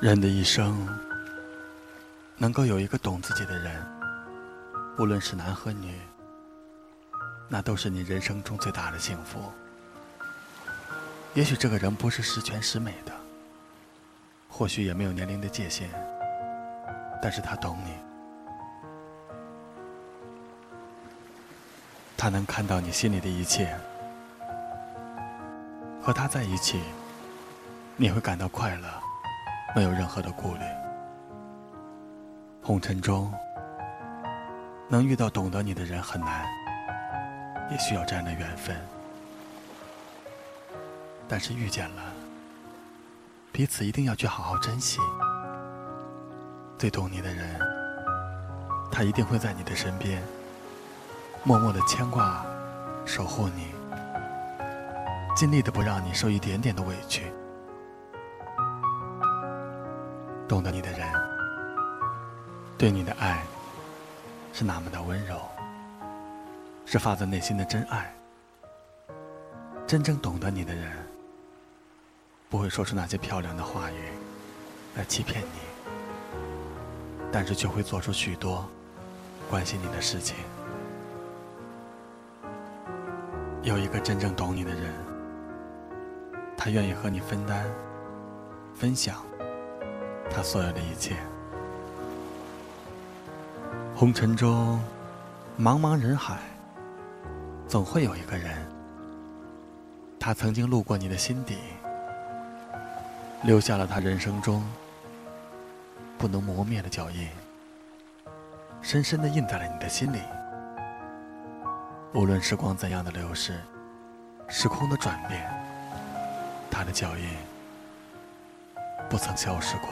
人的一生，能够有一个懂自己的人，无论是男和女，那都是你人生中最大的幸福。也许这个人不是十全十美的，或许也没有年龄的界限，但是他懂你，他能看到你心里的一切。和他在一起，你会感到快乐。没有任何的顾虑。红尘中，能遇到懂得你的人很难，也需要这样的缘分。但是遇见了，彼此一定要去好好珍惜。最懂你的人，他一定会在你的身边，默默的牵挂、守护你，尽力的不让你受一点点的委屈。懂得你的人，对你的爱是那么的温柔，是发自内心的真爱。真正懂得你的人，不会说出那些漂亮的话语来欺骗你，但是却会做出许多关心你的事情。有一个真正懂你的人，他愿意和你分担、分享。他所有的一切，红尘中，茫茫人海，总会有一个人，他曾经路过你的心底，留下了他人生中不能磨灭的脚印，深深的印在了你的心里。无论时光怎样的流逝，时空的转变，他的脚印不曾消失过。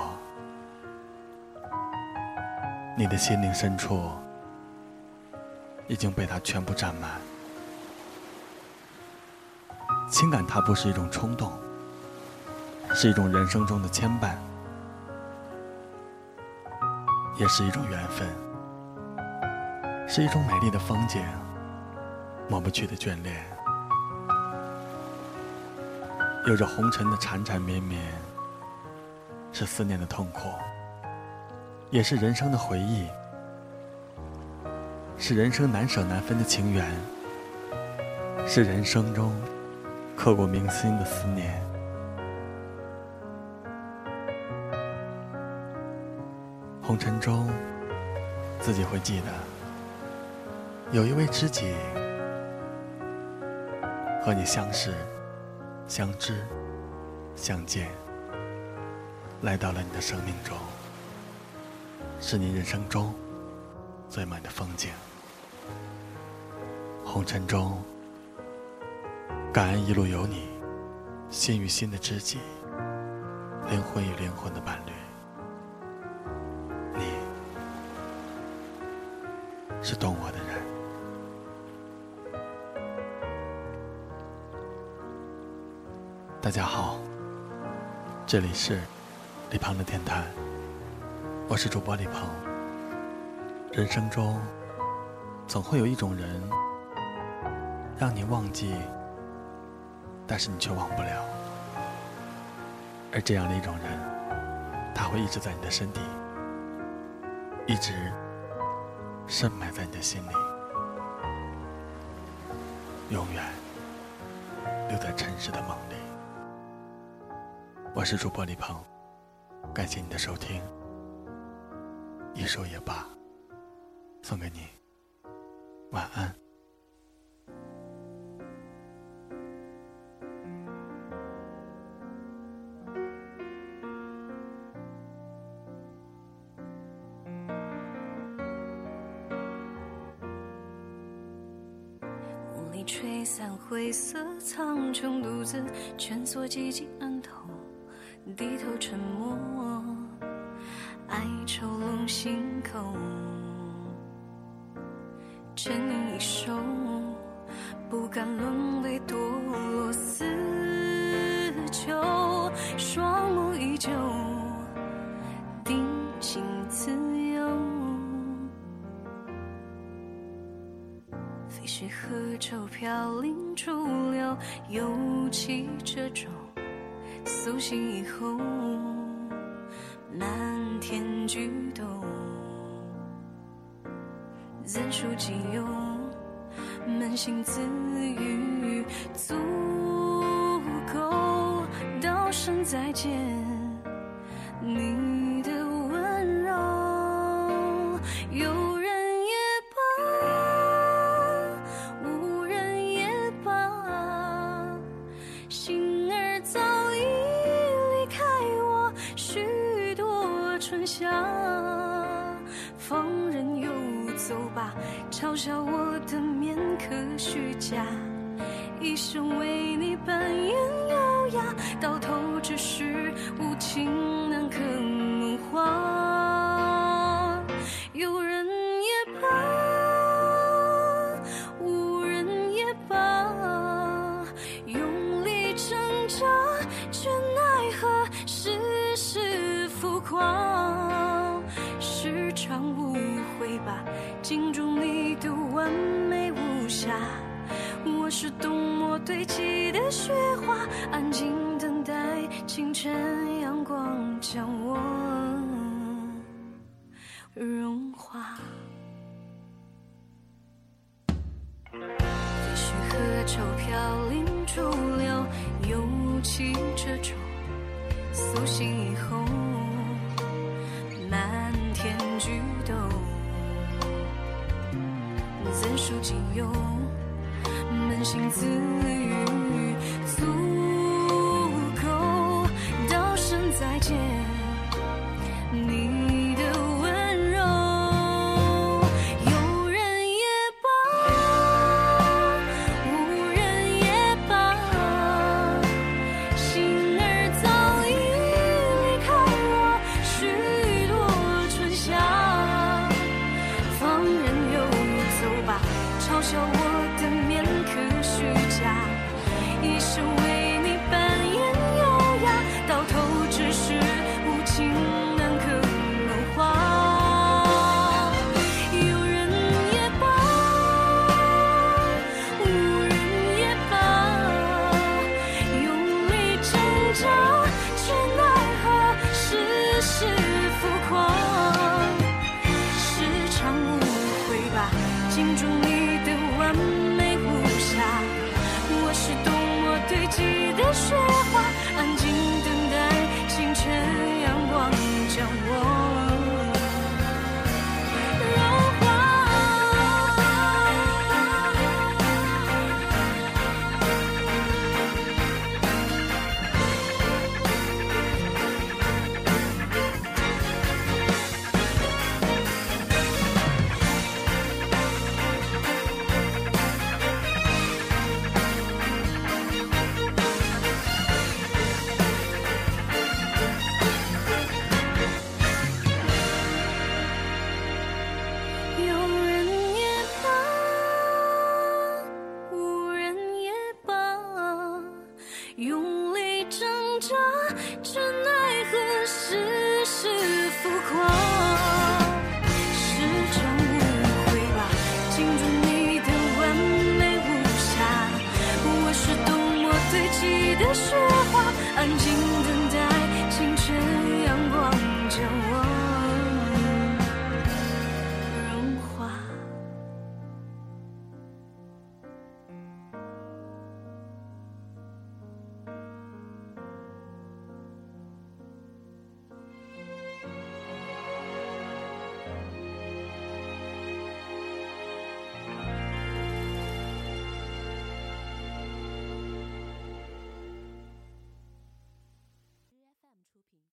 你的心灵深处已经被他全部占满。情感它不是一种冲动，是一种人生中的牵绊，也是一种缘分，是一种美丽的风景，抹不去的眷恋，有着红尘的缠缠绵绵，是思念的痛苦。也是人生的回忆，是人生难舍难分的情缘，是人生中刻骨铭心的思念。红尘中，自己会记得，有一位知己和你相识、相知、相见，来到了你的生命中。是你人生中最美的风景。红尘中，感恩一路有你，心与心的知己，灵魂与灵魂的伴侣。你是懂我的人。大家好，这里是李胖的电台。我是主播李鹏。人生中，总会有一种人，让你忘记，但是你却忘不了。而这样的一种人，他会一直在你的身体，一直深埋在你的心里，永远留在尘世的梦里。我是主播李鹏，感谢你的收听。一首也罢，送给你，晚安。雾里吹散灰色苍穹，独自蜷缩寂静暗头，低头沉默。哀愁笼心口，沉吟一首，不敢沦为堕落死囚，双目依旧，定情自由。飞絮河舟飘零逐流，又起褶皱，苏醒以后。漫天举动，怎数几用，扪心自语足够，道声再见。你的温柔，有嘲笑我的面可虚假，一生为你扮演优雅，到头只是无情难可梦话。有人也罢，无人也罢，用力挣扎，却奈何世事浮夸。吧，镜中你的完美无瑕。我是冬末堆积的雪花，安静等待清晨阳光将我融化。废墟和丑飘零逐流，尤其这种苏醒以后，受尽忧扪心自问记得说话，安静。